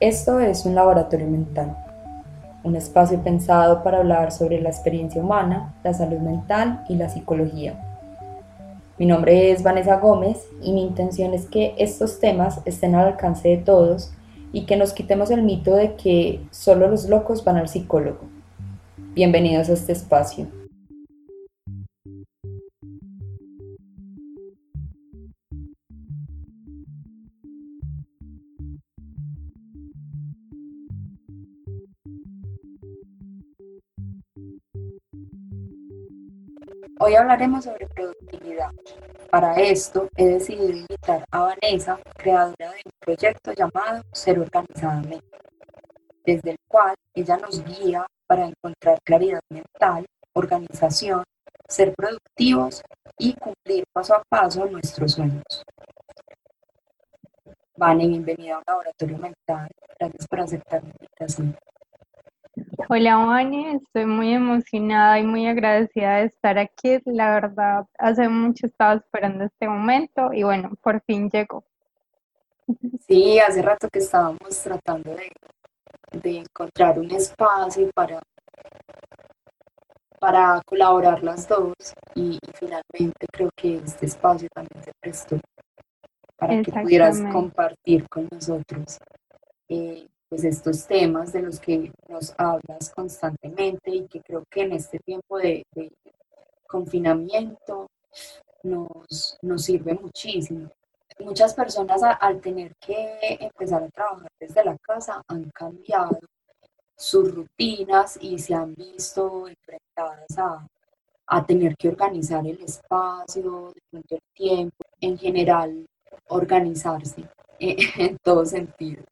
Esto es un laboratorio mental, un espacio pensado para hablar sobre la experiencia humana, la salud mental y la psicología. Mi nombre es Vanessa Gómez y mi intención es que estos temas estén al alcance de todos y que nos quitemos el mito de que solo los locos van al psicólogo. Bienvenidos a este espacio. Hoy hablaremos sobre productividad. Para esto he decidido invitar a Vanessa, creadora de un proyecto llamado Ser Organizadamente, desde el cual ella nos guía para encontrar claridad mental, organización, ser productivos y cumplir paso a paso nuestros sueños. Vane, bienvenida a un laboratorio mental. Gracias por aceptar la invitación. Hola, Vani, estoy muy emocionada y muy agradecida de estar aquí. La verdad, hace mucho estaba esperando este momento y bueno, por fin llegó. Sí, hace rato que estábamos tratando de, encontrar un espacio para, para colaborar las dos y, finalmente creo que este espacio también se prestó para que pudieras compartir con nosotros. Eh, pues estos temas de los que nos hablas constantemente y que creo que en este tiempo de, confinamiento nos, nos, sirve muchísimo. Muchas personas al tener que empezar a trabajar desde la casa han cambiado sus rutinas y se han visto enfrentadas a, a tener que organizar el espacio, el tiempo, en general organizarse en todo sentido.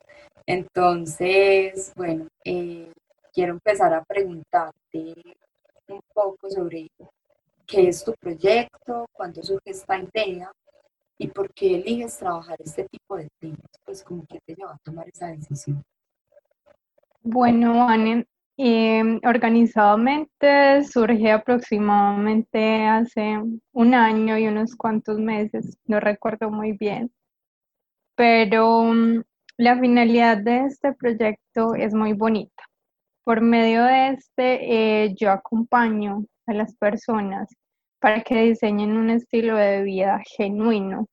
Entonces, bueno, eh, quiero empezar a preguntarte un poco sobre qué es tu proyecto, cuándo surge esta idea y por qué eliges trabajar este tipo de temas, pues como que te lleva a tomar esa decisión. Bueno, Anne, em, organizadamente surge aproximadamente hace un año y unos cuantos meses, no recuerdo muy bien, pero mm, la finalidad de este proyecto es muy bonita. Por medio de este, eh, yo acompaño a las personas para que diseñen un estilo de vida genuino,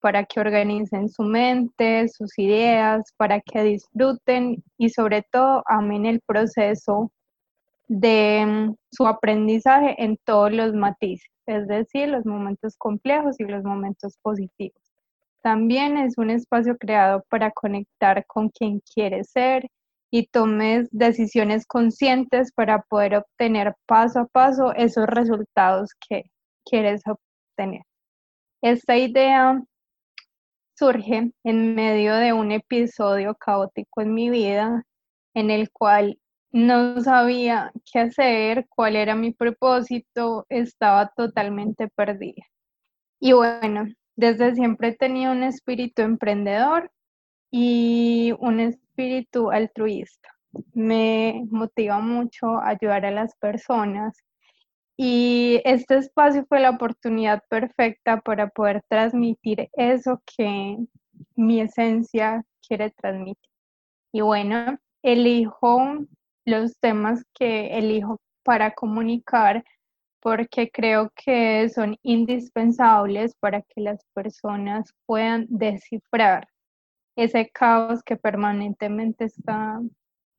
para que organicen su mente, sus ideas, para que disfruten y sobre todo amen el proceso de mm, su aprendizaje en todos los matices, es decir, los momentos complejos y los momentos positivos. También es un espacio creado para conectar con quien quieres ser y tomes decisiones conscientes para poder obtener paso a paso esos resultados que quieres obtener. Esta idea surge en medio de un episodio caótico en mi vida en el cual no sabía qué hacer, cuál era mi propósito, estaba totalmente perdida. Y bueno, desde siempre he tenido un espíritu emprendedor y un espíritu altruista. Me motiva mucho ayudar a las personas y este espacio fue la oportunidad perfecta para poder transmitir eso que mi esencia quiere transmitir. Y bueno, elijo los temas que elijo para comunicar porque creo que son indispensables para que las personas puedan descifrar ese caos que permanentemente está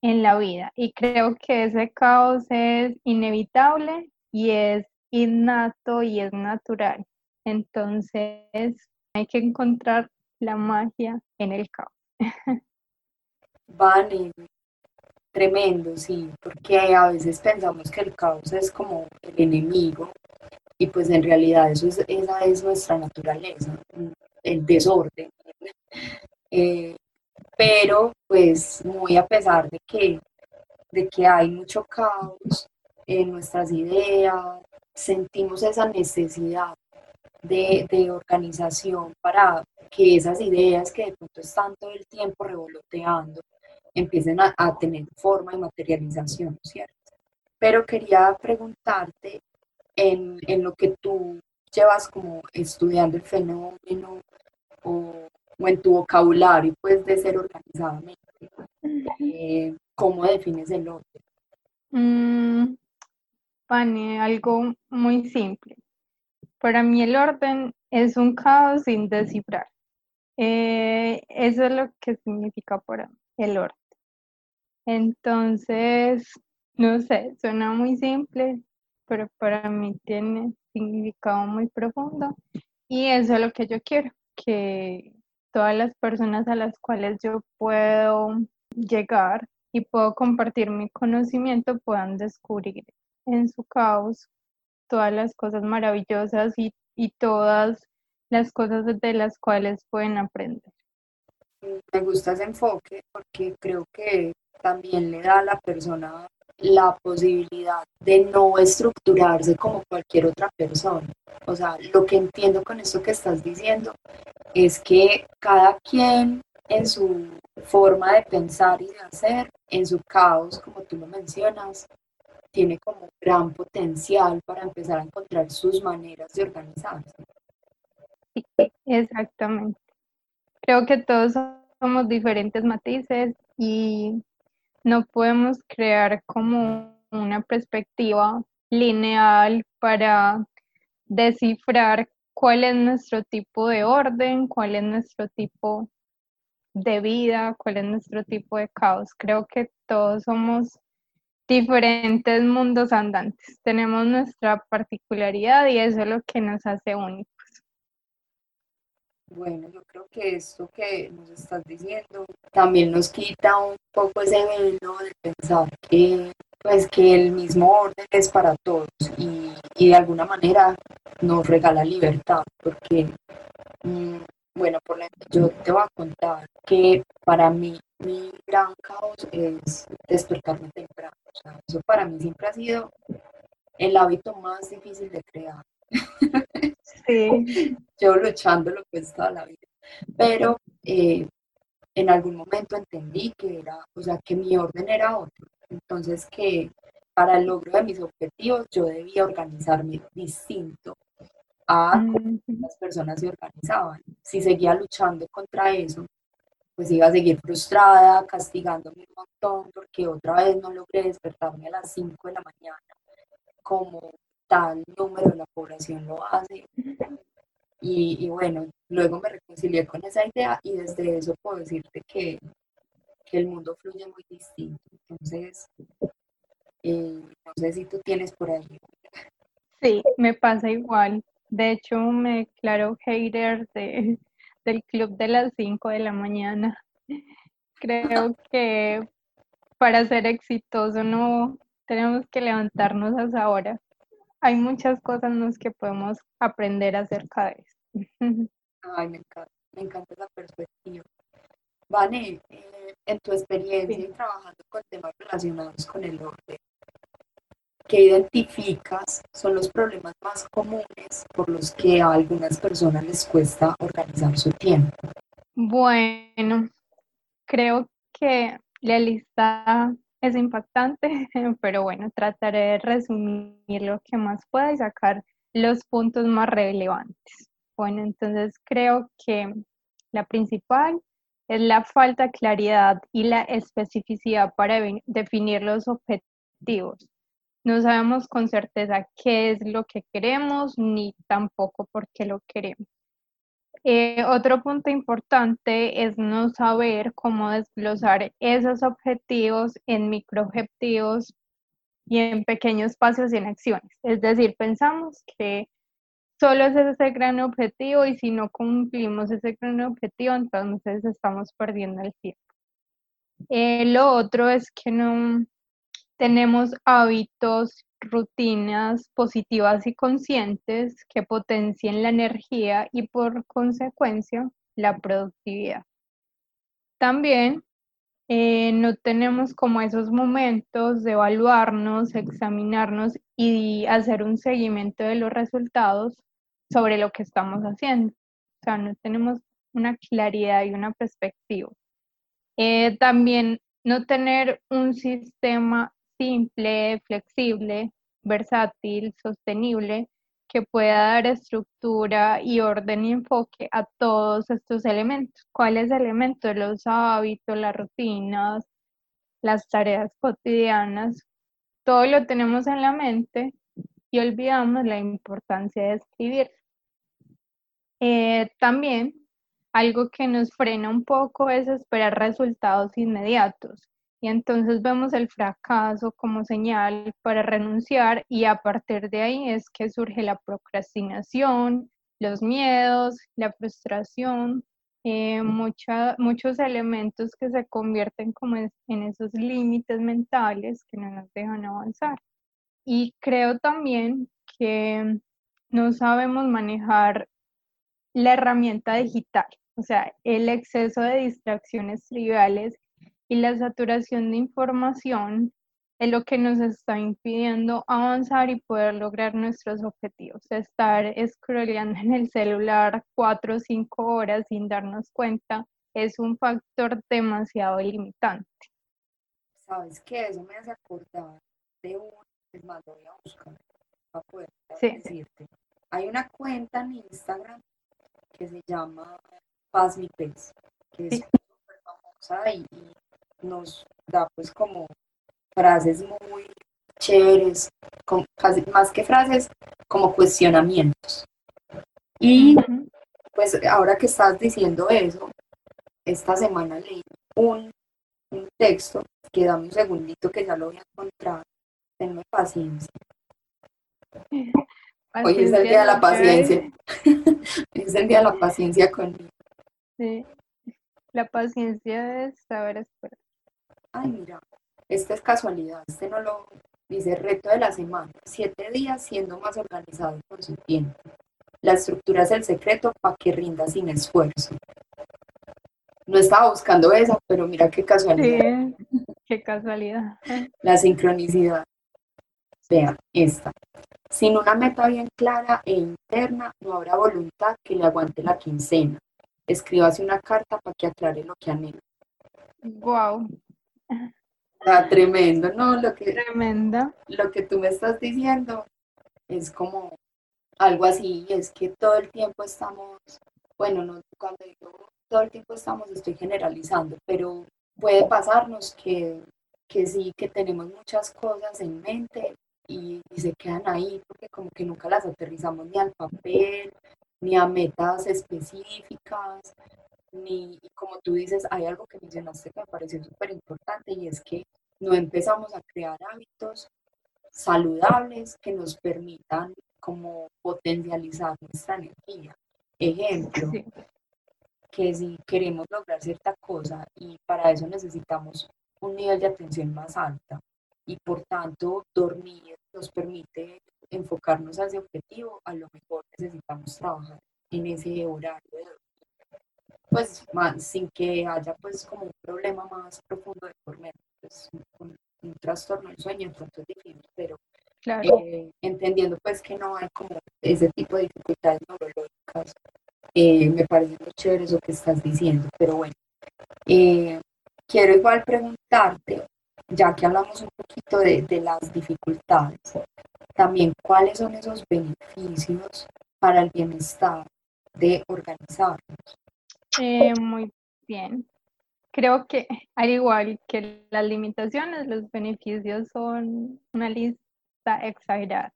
en la vida. Y creo que ese caos es inevitable y es innato y es natural. Entonces hay que encontrar la magia en el caos. Vale, Tremendo, sí, porque a veces pensamos que el caos es como el enemigo y pues en realidad eso es, esa es nuestra naturaleza, el desorden. Eh, pero pues muy a pesar de que, de que hay mucho caos en nuestras ideas, sentimos esa necesidad de, de, organización para que esas ideas que de pronto están todo el tiempo revoloteando empiecen a, a tener forma y materialización, ¿cierto? Pero quería preguntarte en, en lo que tú llevas como estudiando el fenómeno o, o en tu vocabulario, pues, de ser organizadamente. Eh, ¿Cómo defines el orden? Mm, Pane, algo muy simple. Para mí el orden es un caos sin descifrar. Eh, eso es lo que significa para mí el orden. Entonces, no sé, suena muy simple, pero para mí tiene significado muy profundo y eso es lo que yo quiero, que todas las personas a las cuales yo puedo llegar y puedo compartir mi conocimiento puedan descubrir en su caos todas las cosas maravillosas y, y todas las cosas de las cuales pueden aprender. Me gusta ese enfoque porque creo que también le da a la persona la posibilidad de no estructurarse como cualquier otra persona. O sea, lo que entiendo con esto que estás diciendo es que cada quien en su forma de pensar y de hacer, en su caos, como tú lo mencionas, tiene como gran potencial para empezar a encontrar sus maneras de organizarse. Exactamente. Creo que todos somos diferentes matices y no podemos crear como una perspectiva lineal para descifrar cuál es nuestro tipo de orden, cuál es nuestro tipo de vida, cuál es nuestro tipo de caos. Creo que todos somos diferentes mundos andantes. Tenemos nuestra particularidad y eso es lo que nos hace únicos. Bueno, yo creo que esto que nos estás diciendo también nos quita un poco ese velo de pensar que pues que el mismo orden es para todos y, y de alguna manera nos regala libertad porque mm, bueno, por ejemplo, yo te voy a contar que para mí mi gran caos es despertarme temprano. O sea, eso para mí siempre ha sido el hábito más difícil de crear. Sí. Yo luchándolo pues toda la vida. Pero eh, en algún momento entendí que era, o sea, que mi orden era otro. Entonces que para el logro de mis objetivos yo debía organizarme distinto a cómo las personas se organizaban. Si seguía luchando contra eso, pues iba a seguir frustrada, castigándome un montón, porque otra vez no logré despertarme a las 5 de la mañana, como tal número de la población lo hace. Y, y bueno, luego me reconcilié con esa idea y desde eso puedo decirte que, que el mundo fluye muy distinto. Entonces, eh, no sé si tú tienes por ahí. Sí, me pasa igual. De hecho, me declaro hater de, del club de las 5 de la mañana. Creo que para ser exitoso no tenemos que levantarnos a esa hora. Hay muchas cosas en las que podemos aprender acerca de eso. Ay, me encanta, me encanta esa perspectiva. Vane, eh, en tu experiencia y trabajando con temas relacionados con el orden, ¿qué identificas son los problemas más comunes por los que a algunas personas les cuesta organizar su tiempo? Bueno, creo que la lista es impactante, pero bueno, trataré de resumir lo que más pueda y sacar los puntos más relevantes. Bueno, entonces creo que la principal es la falta de claridad y la especificidad para definir los objetivos. No sabemos con certeza qué es lo que queremos ni tampoco por qué lo queremos. Eh, otro punto importante es no saber cómo desglosar esos objetivos en microobjetivos y en pequeños pasos y en acciones. Es decir, pensamos que solo es ese gran objetivo y si no cumplimos ese gran objetivo, entonces estamos perdiendo el tiempo. Eh, lo otro es que no, tenemos hábitos, rutinas positivas y conscientes que potencien la energía y por consecuencia la productividad. También eh, no tenemos como esos momentos de evaluarnos, examinarnos y hacer un seguimiento de los resultados sobre lo que estamos haciendo. O sea, no tenemos una claridad y una perspectiva. Eh, también no tener un sistema simple, flexible, versátil, sostenible, que pueda dar estructura y orden y enfoque a todos estos elementos. ¿Cuáles elementos? Los hábitos, las rutinas, las tareas cotidianas. Todo lo tenemos en la mente y olvidamos la importancia de escribir. Eh, también algo que nos frena un poco es esperar resultados inmediatos y entonces vemos el fracaso como señal para renunciar y a partir de ahí es que surge la procrastinación, los miedos, la frustración, eh, muchos elementos que se convierten como en esos límites mentales que no nos dejan avanzar. Y creo también que no sabemos manejar la herramienta digital, o sea, el exceso de distracciones triviales y la saturación de información es lo que nos está impidiendo avanzar y poder lograr nuestros objetivos. Estar scrolleando en el celular cuatro o cinco horas sin darnos cuenta es un factor demasiado limitante. ¿Sabes qué? Eso me hace acordar de un, es más, lo voy a buscar para poder decirte. Hay una cuenta en Instagram que se llama Paz Mi Pez, que es súper famosa y nos da pues como frases muy chéveres, más que frases, como cuestionamientos. Y pues ahora que estás diciendo eso, esta semana leí un, texto que dame un segundito que ya lo voy a encontrar. Tenme paciencia. Hoy es el día de la paciencia. Es el día de la paciencia conmigo. Sí. La paciencia es saber esperar ay, mira, esta es casualidad, este no lo dice reto de la semana, siete días siendo más organizado con su tiempo. La estructura es el secreto para que rinda sin esfuerzo. No estaba buscando esa, pero mira qué casualidad. Sí, qué casualidad. La sincronicidad. Vean, esta. Sin una meta bien clara e interna, no habrá voluntad que le aguante la quincena. Escríbase una carta para que aclare lo que anhela. Wow, Ah, tremendo, ¿no? Lo que, Tremenda. Lo que tú me estás diciendo es como algo así, es que todo el tiempo estamos, bueno, no, cuando digo todo el tiempo estamos, estoy generalizando, pero puede pasarnos que, que sí, que tenemos muchas cosas en mente y, y, se quedan ahí porque como que nunca las aterrizamos ni al papel, ni a metas específicas, ni, como tú dices, hay algo que mencionaste que me pareció súper importante y es que no empezamos a crear hábitos saludables que nos permitan como potencializar nuestra energía. Ejemplo, que si queremos lograr cierta cosa y para eso necesitamos un nivel de atención más alta y por tanto dormir nos permite enfocarnos a ese objetivo, a lo mejor necesitamos trabajar en ese horario de pues más, sin que haya pues como un problema más profundo de por medio, pues, un, trastorno del sueño, entonces es difícil, pero eh, entendiendo pues que no hay como ese tipo de dificultades neurológicas, eh, me parece muy chévere eso que estás diciendo, pero bueno, eh, quiero igual preguntarte, ya que hablamos un poquito de, de las dificultades, también cuáles son esos beneficios para el bienestar de organizarnos. Eh, muy bien. Creo que al igual que las limitaciones, los beneficios son una lista exagerada.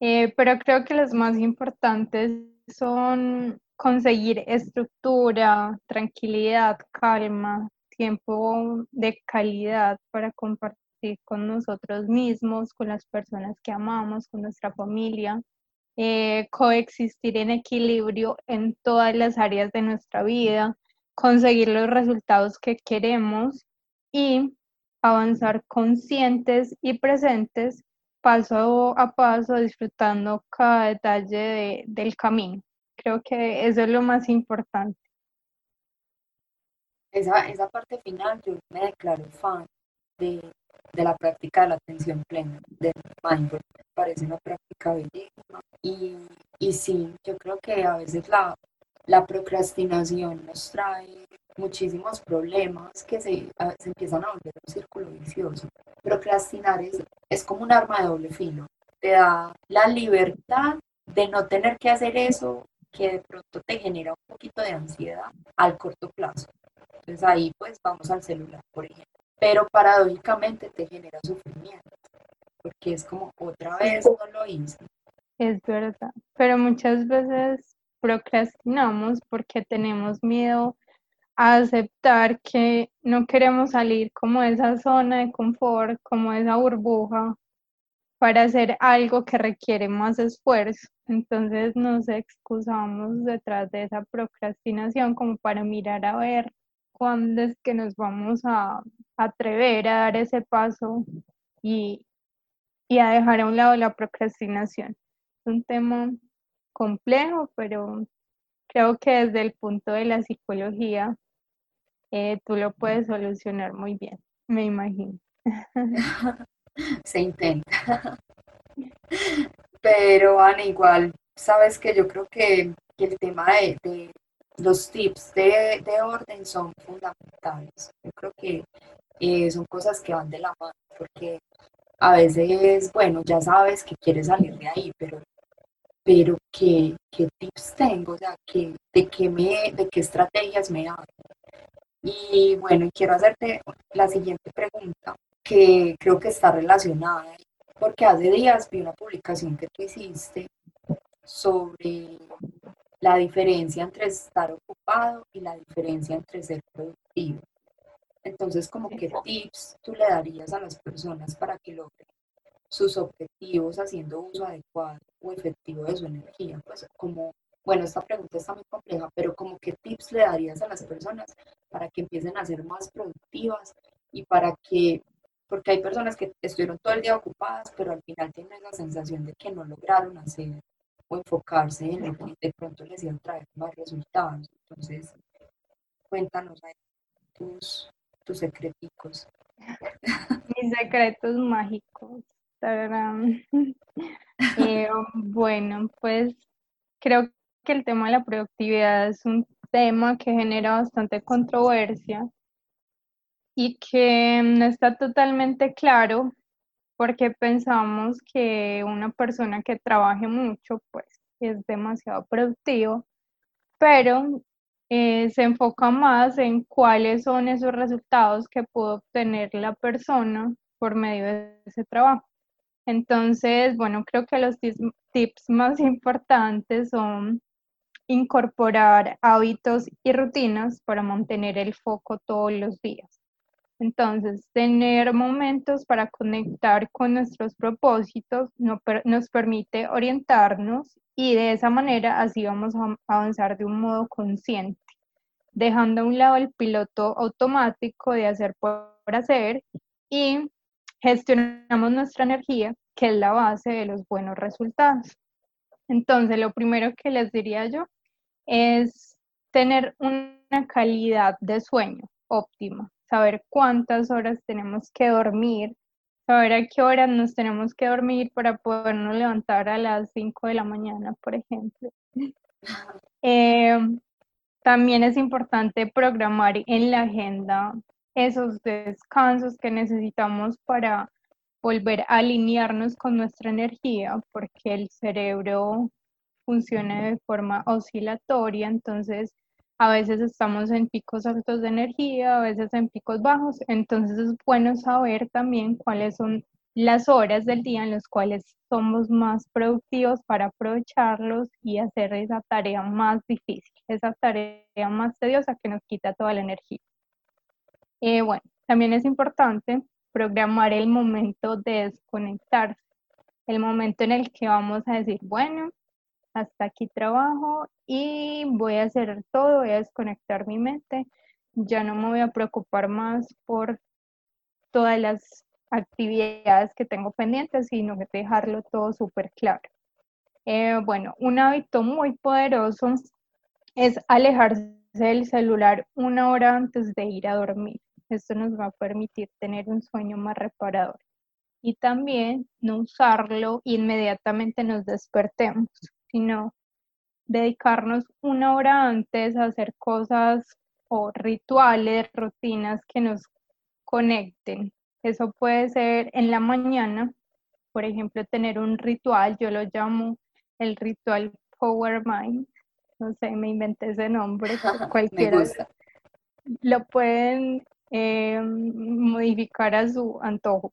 Eh, pero creo que los más importantes son conseguir estructura, tranquilidad, calma, tiempo de calidad para compartir con nosotros mismos, con las personas que amamos, con nuestra familia, eh, coexistir en equilibrio en todas las áreas de nuestra vida, conseguir los resultados que queremos y avanzar conscientes y presentes paso a paso, disfrutando cada detalle del camino. Creo que eso es lo más importante. Esa, esa parte final, yo me declaro fan de, de la práctica de la atención plena, del mindfulness. Parece una práctica bellísima. Y, y sí, yo creo que a veces la, la procrastinación nos trae muchísimos problemas que se, se empiezan a volver un círculo vicioso. Procrastinar es, es como un arma de doble filo. Te da la libertad de no tener que hacer eso que de pronto te genera un poquito de ansiedad al corto plazo. Entonces ahí pues vamos al celular, por ejemplo. Pero paradójicamente te genera sufrimiento, porque es como otra vez no lo hice. Es verdad, pero muchas veces procrastinamos porque tenemos miedo a aceptar que no queremos salir como de esa zona de confort, como de esa burbuja, para hacer algo que requiere más esfuerzo. Entonces nos excusamos detrás de esa procrastinación como para mirar a ver cuándo es que nos vamos a atrever a dar ese paso y, y a dejar a un lado la procrastinación. Es un tema complejo, pero creo que desde el punto de la psicología eh, tú lo puedes solucionar muy bien, me imagino. Se intenta. Pero Ana, igual, sabes que yo creo que, el tema de, los tips de, orden son fundamentales. Yo creo que eh, son cosas que van de la mano, porque a veces, bueno, ya sabes que quieres salir de ahí, pero, pero ¿qué, tips tengo? O sea, ¿qué, de, qué me, ¿de qué estrategias me hago? Y bueno, quiero hacerte la siguiente pregunta, que creo que está relacionada, porque hace días vi una publicación que tú hiciste sobre la diferencia entre estar ocupado y la diferencia entre ser productivo. Entonces, como qué tips tú le darías a las personas para que logren sus objetivos haciendo uso adecuado o efectivo de su energía? Pues como bueno, esta pregunta está muy compleja, pero como qué tips le darías a las personas para que empiecen a ser más productivas y para que, porque hay personas que estuvieron todo el día ocupadas, pero al final tienen la sensación de que no lograron hacer o enfocarse en lo que de pronto les iba a traer más resultados. Entonces, cuéntanos ahí tus, tus secreticos. Mis secretos mágicos. Eh, bueno, pues creo que el tema de la productividad es un tema que genera bastante controversia y que no está totalmente claro porque pensamos que una persona que trabaje mucho pues es demasiado productivo, pero eh, se enfoca más en cuáles son esos resultados que pudo obtener la persona por medio de ese trabajo. Entonces, bueno, creo que los tips más importantes son incorporar hábitos y rutinas para mantener el foco todos los días. Entonces, tener momentos para conectar con nuestros propósitos nos permite orientarnos y de esa manera así vamos a avanzar de un modo consciente, dejando a un lado el piloto automático de hacer por hacer y gestionamos nuestra energía, que es la base de los buenos resultados. Entonces, lo primero que les diría yo es tener una calidad de sueño óptima, saber cuántas horas tenemos que dormir, saber a qué horas nos tenemos que dormir para podernos levantar a las 5 de la mañana, por ejemplo. Eh, también es importante programar en la agenda esos descansos que necesitamos para volver a alinearnos con nuestra energía, porque el cerebro funciona de forma oscilatoria, entonces a veces estamos en picos altos de energía, a veces en picos bajos, entonces es bueno saber también cuáles son las horas del día en las cuales somos más productivos para aprovecharlos y hacer esa tarea más difícil, esa tarea más tediosa que nos quita toda la energía. Eh, bueno, también es importante programar el momento de desconectarse, el momento en el que vamos a decir, bueno, hasta aquí trabajo y voy a hacer todo, voy a desconectar mi mente, ya no me voy a preocupar más por todas las actividades que tengo pendientes, sino que dejarlo todo súper claro. Eh, bueno, un hábito muy poderoso es alejarse del celular una hora antes de ir a dormir. Esto nos va a permitir tener un sueño más reparador. Y también no usarlo inmediatamente nos despertemos sino dedicarnos una hora antes a hacer cosas o rituales, rutinas que nos conecten. Eso puede ser en la mañana, por ejemplo, tener un ritual, yo lo llamo el ritual Power Mind, no sé, me inventé ese nombre, cualquiera lo pueden eh, modificar a su antojo.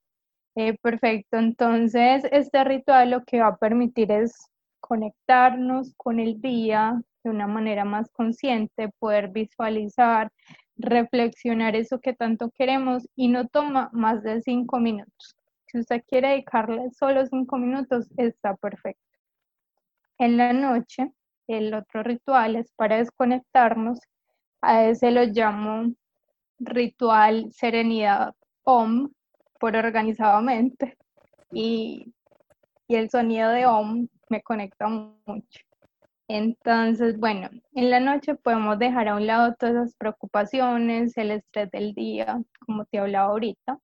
Eh, perfecto, entonces este ritual lo que va a permitir es conectarnos con el día de una manera más consciente, poder visualizar, reflexionar eso que tanto queremos y no toma más de cinco minutos. Si usted quiere dedicarle solo cinco minutos, está perfecto. En la noche, el otro ritual es para desconectarnos. A ese lo llamo ritual serenidad OM por organizadamente. Y, y el sonido de OM me conecta mucho. Entonces, bueno, en la noche podemos dejar a un lado todas esas preocupaciones, el estrés del día, como te hablaba ahorita.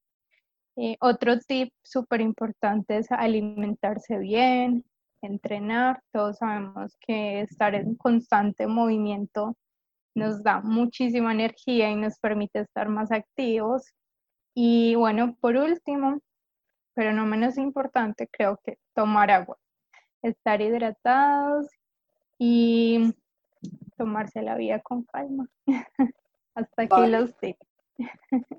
Eh, otro tip súper importante es alimentarse bien, entrenar. Todos sabemos que estar en constante movimiento nos da muchísima energía y nos permite estar más activos. Y bueno, por último, pero no menos importante, creo que tomar agua, estar hidratados y tomarse la vida con calma. Hasta aquí los tips.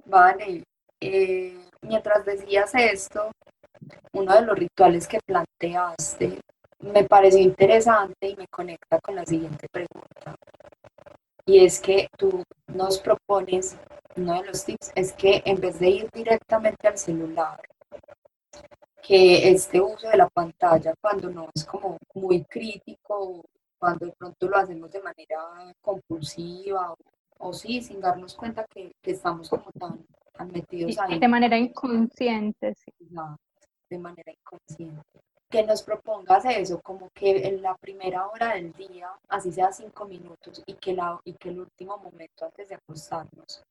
Vale. Eh, mientras decías esto, uno de los rituales que planteaste me pareció interesante y me conecta con la siguiente pregunta. Y es que tú nos propones, uno de los tips es que en vez de ir directamente al celular, que este uso de la pantalla cuando no es como muy crítico, cuando de pronto lo hacemos de manera compulsiva o, sí, sin darnos cuenta que, estamos como tan, metidos ahí. De manera inconsciente, sí. de manera inconsciente que nos propongas eso, como que en la primera hora del día, así sea cinco minutos, y que, la, y que el último momento antes de acostarnos,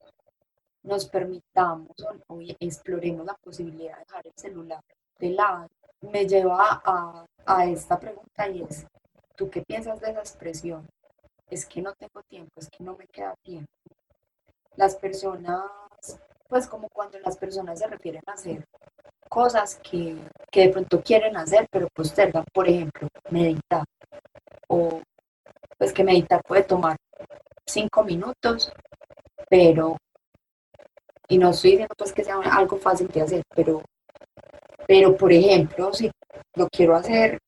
nos permitamos o, exploremos la posibilidad de dejar el celular me lleva a, a esta pregunta y es, ¿tú qué piensas de esa expresión? Es que no tengo tiempo, es que no me queda tiempo. Las personas, pues como cuando las personas se refieren a hacer cosas que, de pronto quieren hacer, pero postergan, por ejemplo, meditar. O pues que meditar puede tomar cinco minutos, pero, y no estoy diciendo pues que sea algo fácil de hacer, pero, pero por ejemplo, si lo quiero hacer,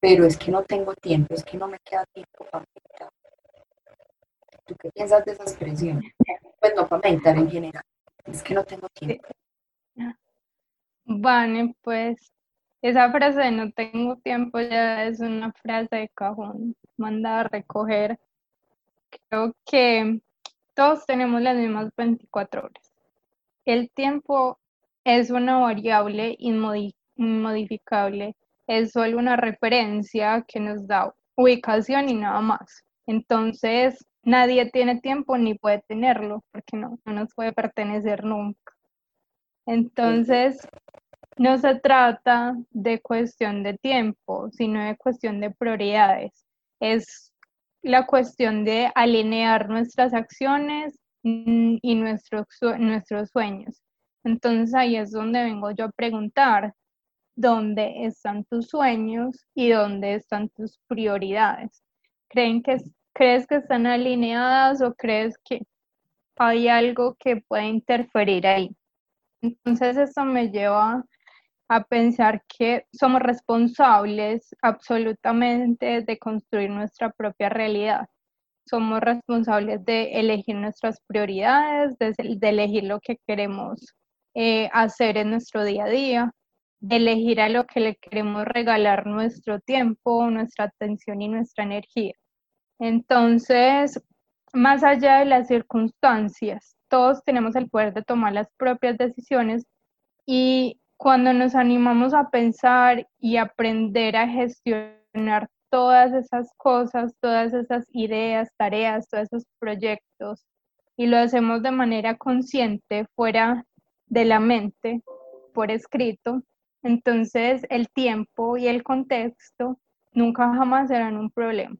pero es que no tengo tiempo, es que no me queda tiempo para meditar. ¿Tú qué piensas de esa expresión? Pues no para meditar en general, es que no tengo tiempo. Vale, pues esa frase de no tengo tiempo ya es una frase de cajón, manda a recoger. Creo que todos tenemos las mismas 24 horas. El tiempo es una variable inmodificable, es solo una referencia que nos da ubicación y nada más. Entonces, nadie tiene tiempo ni puede tenerlo, porque no, no nos puede pertenecer nunca. Entonces, no se trata de cuestión de tiempo, sino de cuestión de prioridades. Es la cuestión de alinear nuestras acciones mm, y nuestros, nuestros sueños. Entonces ahí es donde vengo yo a preguntar, ¿dónde están tus sueños y dónde están tus prioridades? ¿Creen que, ¿Crees que están alineadas o crees que hay algo que puede interferir ahí? Entonces eso me lleva a pensar que somos responsables absolutamente de construir nuestra propia realidad. Somos responsables de elegir nuestras prioridades, de, elegir lo que queremos eh, hacer en nuestro día a día, elegir a lo que le queremos regalar nuestro tiempo, nuestra atención y nuestra energía. Entonces, más allá de las circunstancias, todos tenemos el poder de tomar las propias decisiones y cuando nos animamos a pensar y aprender a gestionar todas esas cosas, todas esas ideas, tareas, todos esos proyectos, y lo hacemos de manera consciente, fuera de la mente, por escrito, entonces el tiempo y el contexto nunca jamás serán un problema.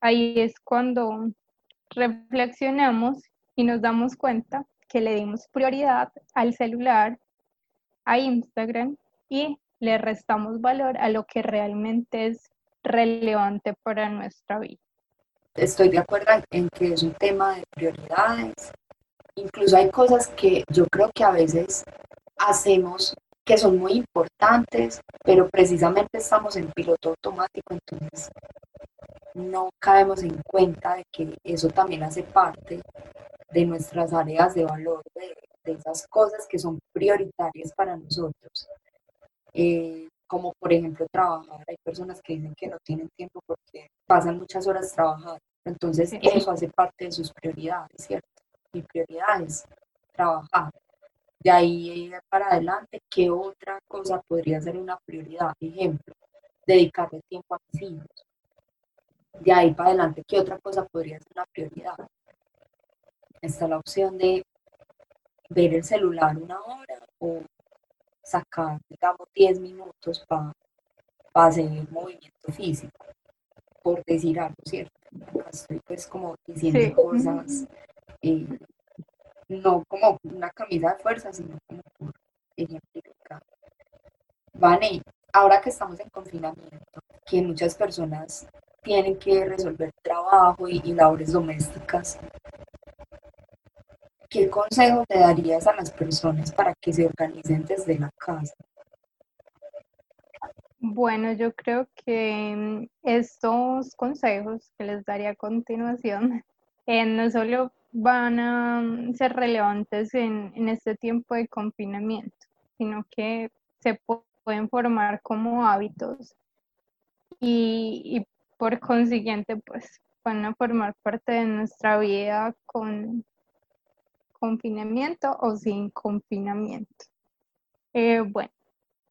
ahí es cuando reflexionamos y nos damos cuenta que le dimos prioridad al celular, a Instagram y le restamos valor a lo que realmente es relevante para nuestra vida. Estoy de acuerdo en que es un tema de prioridades. Incluso hay cosas que yo creo que a veces hacemos que son muy importantes, pero precisamente estamos en piloto automático, entonces no caemos en cuenta de que eso también hace parte de nuestras áreas de valor, de, esas cosas que son prioritarias para nosotros. Eh, como por ejemplo trabajar. Hay personas que dicen que no tienen tiempo porque pasan muchas horas trabajando. Entonces eso hace parte de sus prioridades, ¿cierto? Mi prioridad es trabajar. De ahí para adelante, ¿qué otra cosa podría ser una prioridad? Ejemplo, dedicarle tiempo a mis hijos. De ahí para adelante, ¿qué otra cosa podría ser una prioridad? Está la opción de ver el celular una hora o sacar, digamos, 10 minutos para hacer movimiento físico, por decir algo, ¿cierto? Acá estoy pues como diciendo cosas, no como una camisa de fuerza, sino como por ejemplificar. Vale, ahora que estamos en confinamiento, que muchas personas tienen que resolver trabajo y, labores domésticas, ¿qué consejo te darías a las personas para que se organicen desde la casa? Bueno, yo creo que mm, estos consejos que les daría a continuación no solo van a ser relevantes en, este tiempo de confinamiento, sino que se pueden formar como hábitos y, y por consiguiente pues van a formar parte de nuestra vida con, confinamiento o sin confinamiento. Eh, bueno,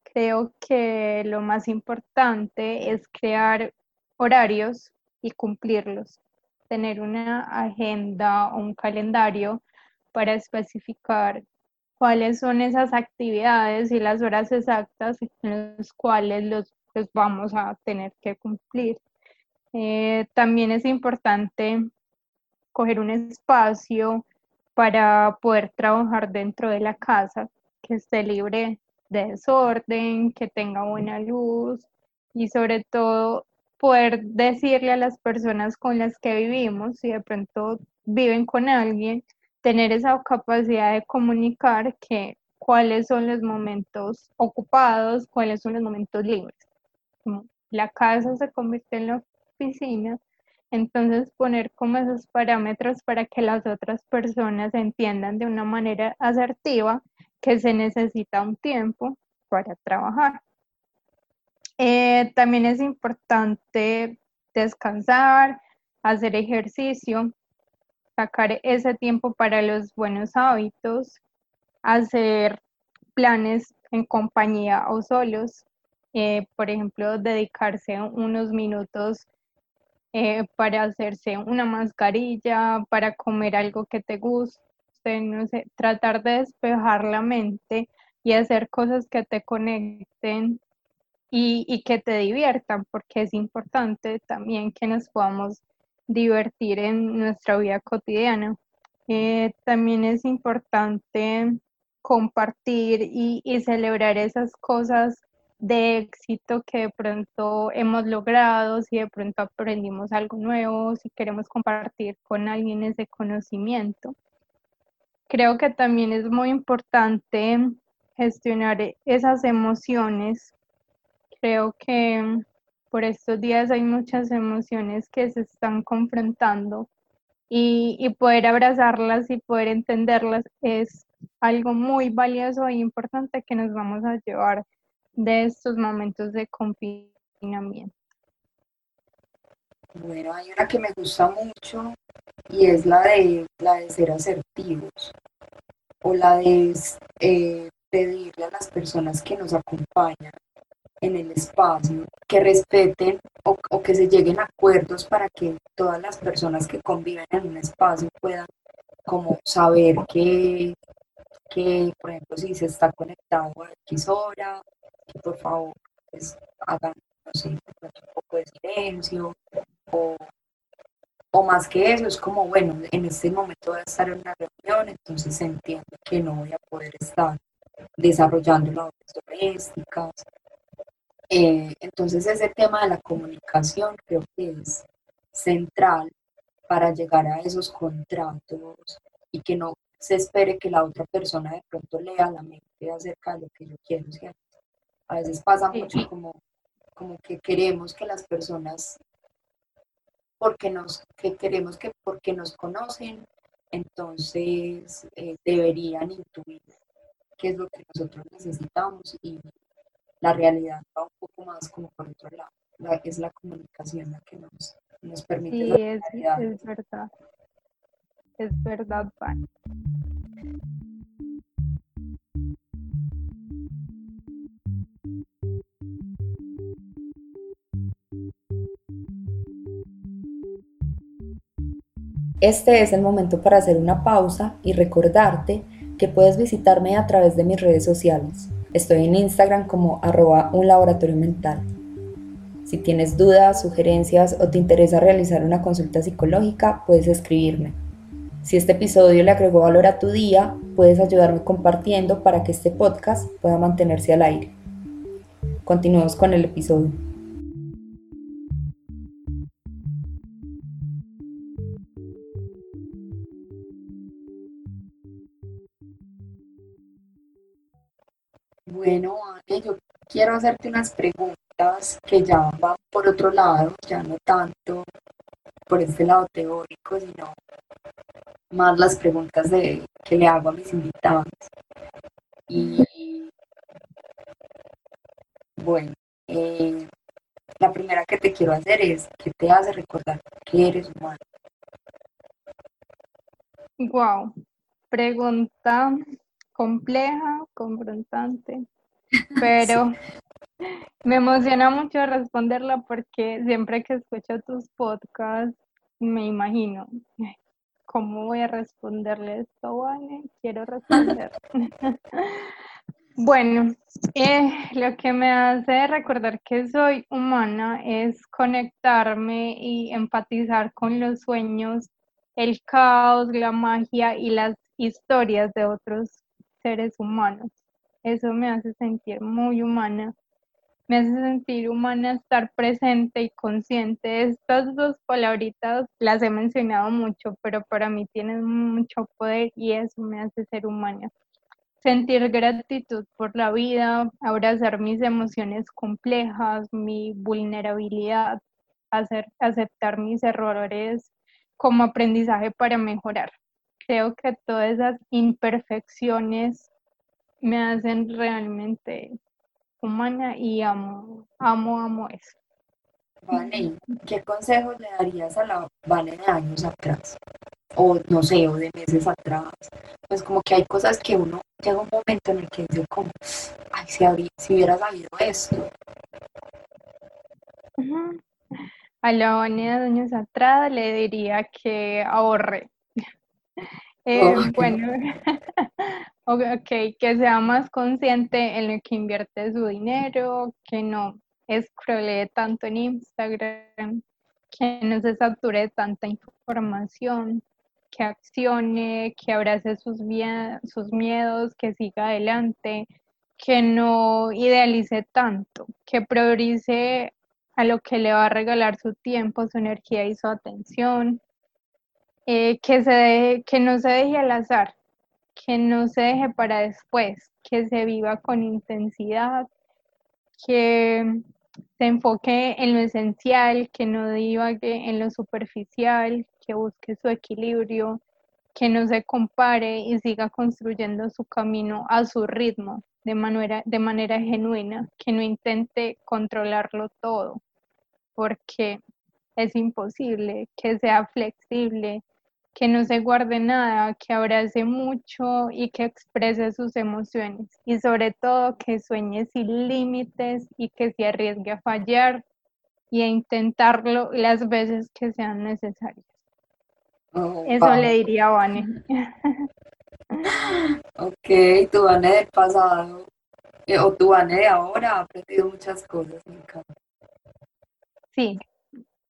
creo que lo más importante es crear horarios y cumplirlos, tener una agenda o un calendario para especificar cuáles son esas actividades y las horas exactas en las cuales los, vamos a tener que cumplir. Eh, también es importante coger un espacio para poder trabajar dentro de la casa, que esté libre de desorden, que tenga buena luz y sobre todo poder decirle a las personas con las que vivimos, si de pronto viven con alguien, tener esa capacidad de comunicar que cuáles son los momentos ocupados, cuáles son los momentos libres. La casa se convierte en la oficina, entonces, poner como esos parámetros para que las otras personas entiendan de una manera asertiva que se necesita un tiempo para trabajar. Eh, también es importante descansar, hacer ejercicio, sacar ese tiempo para los buenos hábitos, hacer planes en compañía o solos, eh, por ejemplo, dedicarse unos minutos eh, para hacerse una mascarilla, para comer algo que te guste, no sé, tratar de despejar la mente y hacer cosas que te conecten y, que te diviertan, porque es importante también que nos podamos divertir en nuestra vida cotidiana. Eh, también es importante compartir y, y celebrar esas cosas de éxito que de pronto hemos logrado, si de pronto aprendimos algo nuevo, si queremos compartir con alguien ese conocimiento. Creo que también es muy importante gestionar esas emociones. Creo que por estos días hay muchas emociones que se están confrontando y, poder abrazarlas y poder entenderlas es algo muy valioso e importante que nos vamos a llevar de estos momentos de confinamiento? Bueno, hay una que me gusta mucho y es la de, la de ser asertivos o la de eh, pedirle a las personas que nos acompañan en el espacio que respeten o, o, que se lleguen a acuerdos para que todas las personas que conviven en un espacio puedan como saber que, que por ejemplo, si se está conectado a X hora que por favor pues, hagan, un poco de silencio o o más que eso, es como, bueno, en este momento voy a estar en una reunión, entonces entiendo que no voy a poder estar desarrollando labores domésticas. Eh, entonces ese tema de la comunicación creo que es central para llegar a esos contratos y que no se espere que la otra persona de pronto lea la mente acerca de lo que yo quiero, ¿cierto? A veces pasa mucho como, como que queremos que las personas, porque nos, que queremos que porque nos conocen, entonces eh, deberían intuir qué es lo que nosotros necesitamos y la realidad va un poco más como por otro lado. es la comunicación la que nos, nos permite. Sí, es, es, verdad. Es verdad, Pan. Este es el momento para hacer una pausa y recordarte que puedes visitarme a través de mis redes sociales. Estoy en Instagram como arroba un laboratorio mental. Si tienes dudas, sugerencias o te interesa realizar una consulta psicológica, puedes escribirme. Si este episodio le agregó valor a tu día, puedes ayudarme compartiendo para que este podcast pueda mantenerse al aire. Continuemos con el episodio. Bueno, yo quiero hacerte unas preguntas que ya van por otro lado, ya no tanto por este lado teórico, sino más las preguntas que le hago a mis invitados. Y bueno, eh, la primera que te quiero hacer es, ¿qué te hace recordar que eres humano? Wow, pregunta compleja, confrontante pero me emociona mucho responderla porque siempre que escucho tus podcasts me imagino cómo voy a responderle esto, vale, quiero responder. bueno, eh, lo que me hace recordar que soy humana es conectarme y empatizar con los sueños, el caos, la magia y las historias de otros seres humanos. Eso me hace sentir muy humana. Me hace sentir humana estar presente y consciente. Estas dos palabritas las he mencionado mucho, pero para mí tienen mucho poder y eso me hace ser humana. Sentir gratitud por la vida, abrazar mis emociones complejas, mi vulnerabilidad, hacer, aceptar mis errores como aprendizaje para mejorar. Creo que todas esas imperfecciones me hacen realmente humana y amo, amo, amo eso. Vale, ¿qué consejo le darías a la Vale de años atrás? O no sé, o de meses atrás. Pues como que hay cosas que uno llega un momento en el que dice como, ay, si, si hubiera sabido esto. A la Vane de años atrás le diría que ahorre. Eh, bueno, Ok, que sea más consciente en lo que invierte su dinero, que no scrollee tanto en Instagram, que no se sature de tanta información, que accione, que abrace sus, sus miedos, que siga adelante, que no idealice tanto, que priorice a lo que le va a regalar su tiempo, su energía y su atención, eh, que, se que no se deje al azar, que no se deje para después, que se viva con intensidad, que se enfoque en lo esencial, que no divague en lo superficial, que busque su equilibrio, que no se compare y siga construyendo su camino a su ritmo de manera, de manera genuina, que no intente controlarlo todo, porque es imposible, que sea flexible, que no se guarde nada, que abrace mucho y que exprese sus emociones y sobre todo que sueñe sin límites y que se arriesgue a fallar y a intentarlo las veces que sean necesarias. Oh, Eso le diría a Vane. ok, tu Vane del pasado eh, o tu Vane de ahora ha aprendido muchas cosas, me Sí,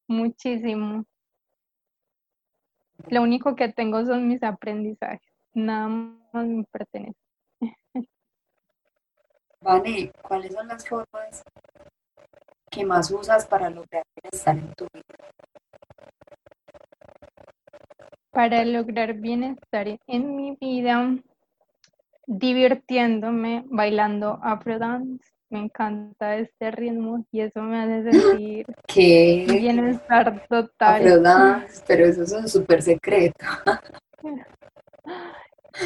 muchísimo Lo único que tengo son mis aprendizajes, nada más me pertenece. Vale, ¿cuáles son las formas que más usas para lograr bienestar en tu vida? Para lograr bienestar en mi vida, divirtiéndome, bailando afro dance. Me encanta este ritmo y eso me hace sentir ¿Qué? bienestar total. Pero eso es un súper secreto.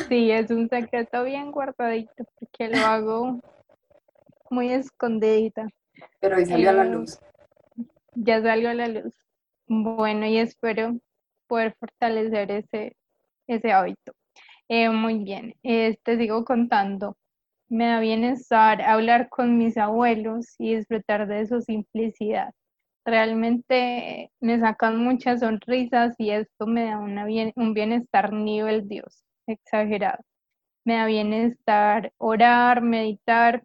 Sí, es un secreto bien guardadito porque lo hago muy escondidita. Pero hoy salió a la luz. Ya salió a la luz. Bueno, y espero poder fortalecer ese, ese hábito. Eh, muy bien, eh, te sigo contando. Me da bienestar hablar con mis abuelos y disfrutar de su simplicidad. Realmente me sacan muchas sonrisas y esto me da bien- un bienestar nivel Dios, exagerado. Me da bienestar orar, meditar,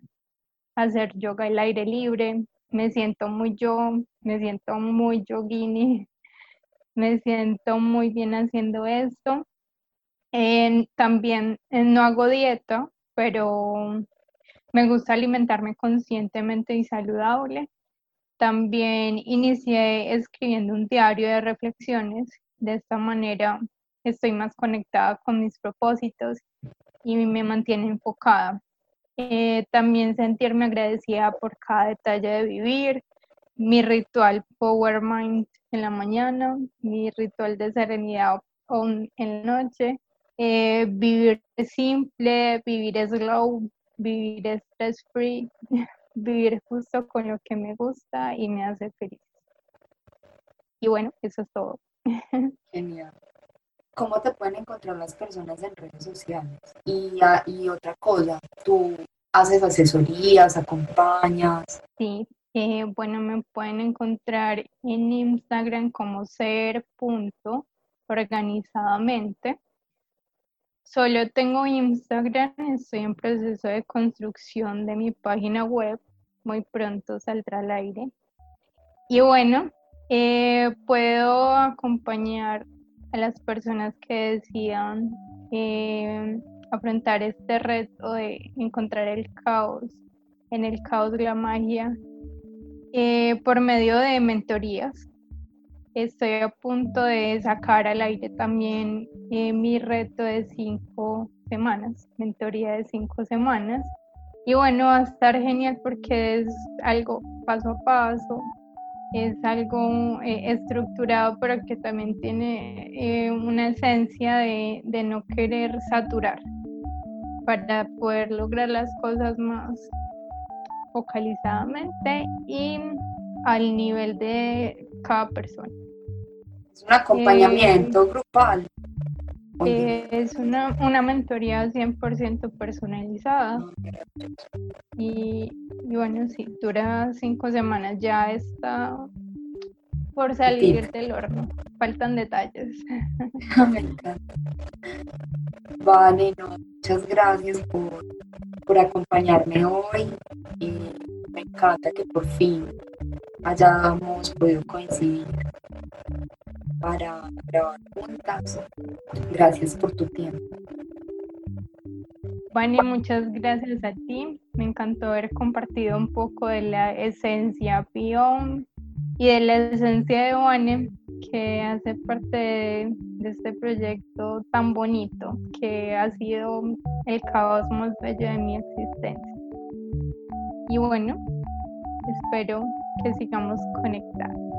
hacer yoga al aire libre. Me siento muy yo, me siento muy yogini, me siento muy bien haciendo esto. También no hago dieta, pero me gusta alimentarme conscientemente y saludable. También inicié escribiendo un diario de reflexiones. De esta manera estoy más conectada con mis propósitos y me mantiene enfocada. Eh, también sentirme agradecida por cada detalle de vivir, mi ritual Power Mind en la mañana, mi ritual de serenidad en la noche, eh, vivir simple, vivir slow, vivir stress free, vivir justo con lo que me gusta y me hace feliz. Y bueno, eso es todo. Genial. ¿Cómo te pueden encontrar las personas en redes sociales? Y, ah, y otra cosa, tú haces asesorías, acompañas. Sí, eh, bueno, me pueden encontrar en Instagram como ser.organizadamente. Solo tengo Instagram, estoy en proceso de construcción de mi página web, muy pronto saldrá al aire. Y bueno, eh, puedo acompañar a las personas que decidan eh, afrontar este reto de encontrar el caos, en el caos de la magia, eh, por medio de mentorías. Estoy a punto de sacar al aire también eh, mi reto de cinco semanas, mentoría de cinco semanas. Y bueno, va a estar genial porque es algo paso a paso, es algo eh, estructurado, pero que también tiene eh, una esencia de, de no querer saturar para poder lograr las cosas más focalizadamente y al nivel de cada persona. Es un acompañamiento grupal. Oye, Eh, es una, una mentoría 100% personalizada y, y bueno, sí, dura cinco semanas, ya está por salir del horno, faltan detalles. me encanta. Vale, no, muchas gracias por, por acompañarme hoy. Y me encanta que por fin hayamos podido coincidir para grabar juntas. Gracias por tu tiempo. Vani, muchas gracias a ti. Me encantó haber compartido un poco de la esencia Pion y de la esencia de Vane, que hace parte de, de este proyecto tan bonito, que ha sido el caos más bello de mi existencia. Y bueno, espero que sigamos conectados.